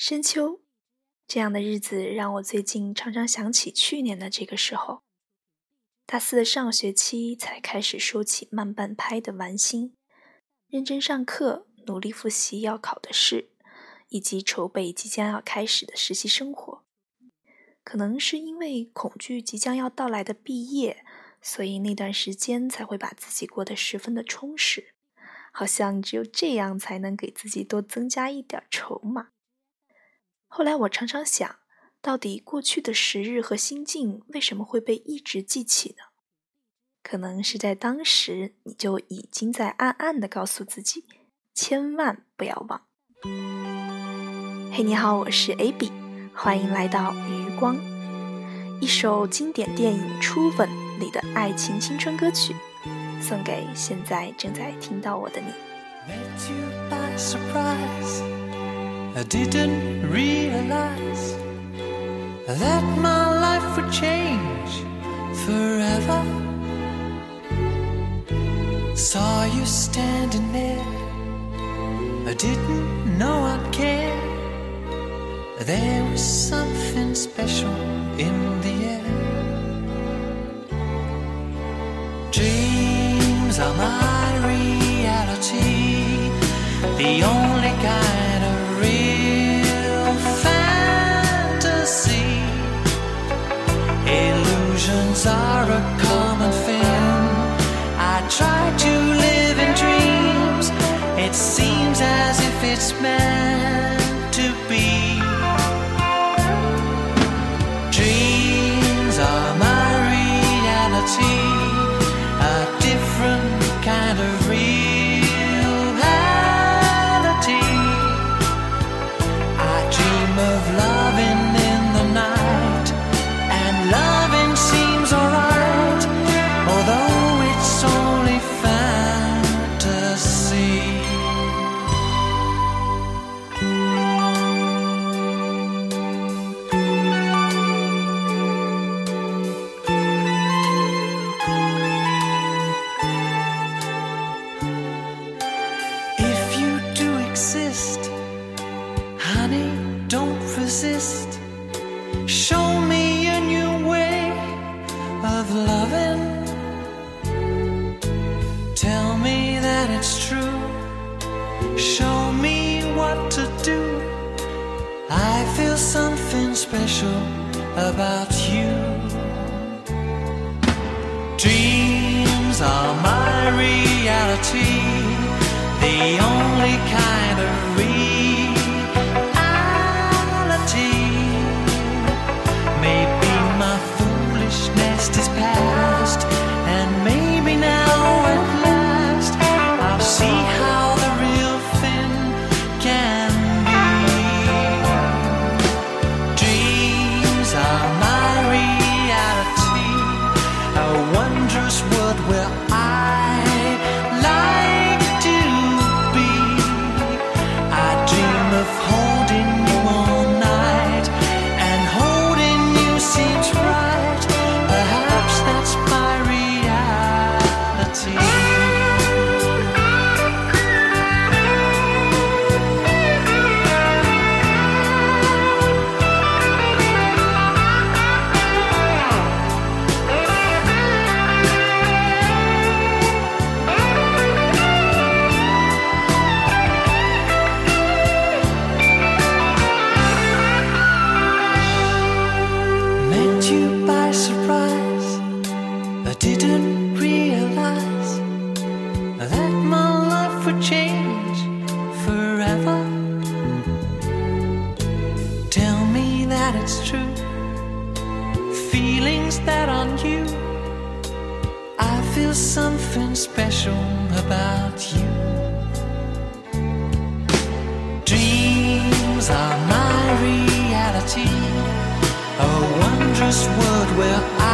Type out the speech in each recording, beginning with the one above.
深秋，这样的日子让我最近常常想起去年的这个时候。大四的上学期才开始收起慢半拍的玩心，认真上课，努力复习要考的试，以及筹备即将要开始的实习生活。可能是因为恐惧即将要到来的毕业，所以那段时间才会把自己过得十分的充实，好像只有这样才能给自己多增加一点筹码。后来我常常想。到底过去的时日和心境为什么会被一直记起呢？可能是在当时你就已经在暗暗的告诉自己，千万不要忘。嘿，你好，我是 AB，欢迎来到余光，一首经典电影《初吻》里的爱情青春歌曲，送给现在正在听到我的你。That my life would change forever. Saw you standing there, I didn't know I'd care. There was something special in the air. Dreams are my matter. Show me a new way of loving. Tell me that it's true. Show me what to do. I feel something special about you. Dreams are my reality, wondrous world where I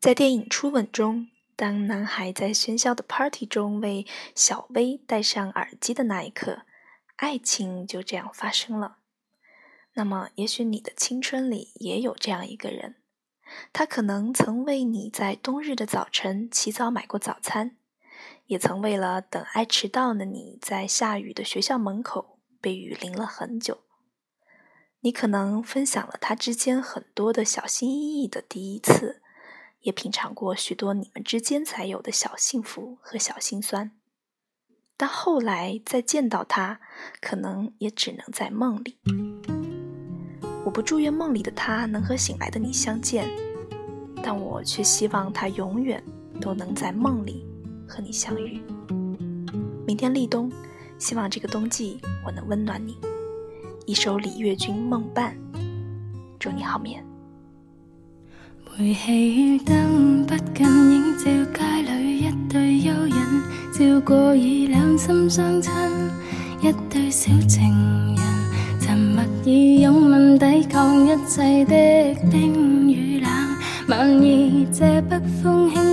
在电影《初吻》中，当男孩在喧嚣的 party 中为小薇戴上耳机的那一刻，爱情就这样发生了。那么，也许你的青春里也有这样一个人，他可能曾为你在冬日的早晨起早买过早餐，也曾为了等爱迟到的你在下雨的学校门口被雨淋了很久。你可能分享了他之间很多的小心翼翼的第一次，也品尝过许多你们之间才有的小幸福和小心酸。但后来再见到他，可能也只能在梦里。我不祝愿梦里的他能和醒来的你相见，但我却希望他永远都能在梦里和你相遇。明天立冬，希望这个冬季我能温暖你。一首李月君《梦伴》，祝你好眠。煤气灯不禁映照街里一对幽人，照过以两心相亲，一对小情人，沉默以拥吻抵抗一切的冰与冷。晚意借北风轻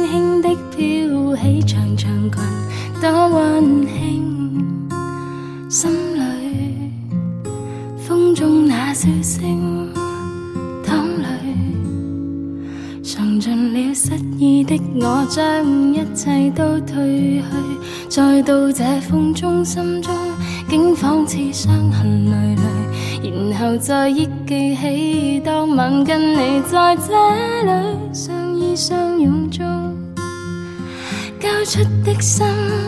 再到这风中，心中竟仿似伤痕累累，然后再忆记起当晚跟你在这里相依相拥中，交出的心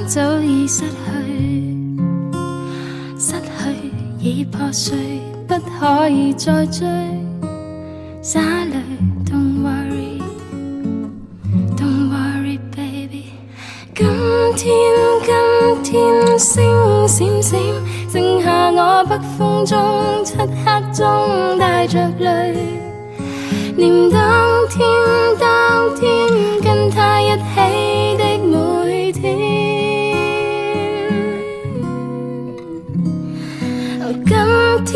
早已失去，失去已破碎。不可以再追，洒泪，Don't worry，Don't worry，baby。今天，星闪闪，剩下我北风中，漆黑中带着泪，念当天，当天跟他一起的每天。今天，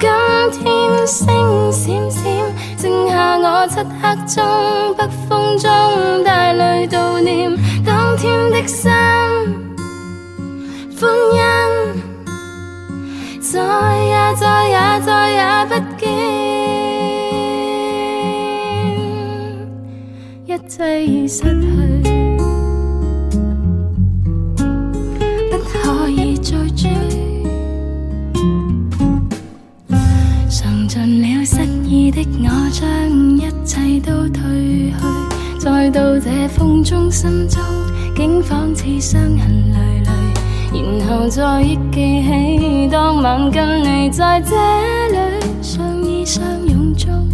今天星闪闪，剩下我漆黑中，北风中带泪悼念当天的心，一切已失去，不可以再追。尝尽了失意的我将一切都褪去，再到这风中，心中竟仿似伤痕累累，然后再忆记起当晚跟你在这里相依相拥中，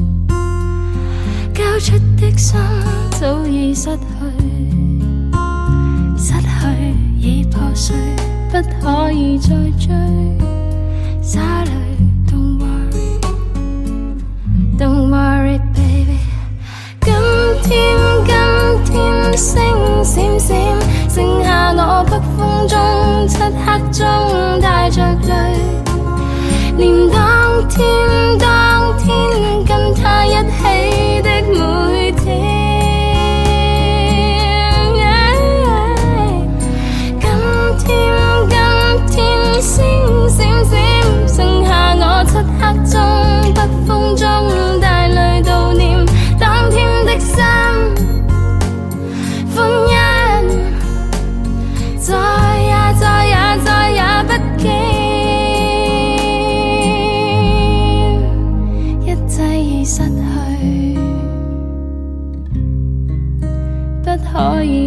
交出的心早已失去，失去已破碎，不可以再追，洒泪。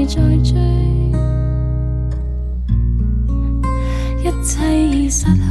再追一切已失去。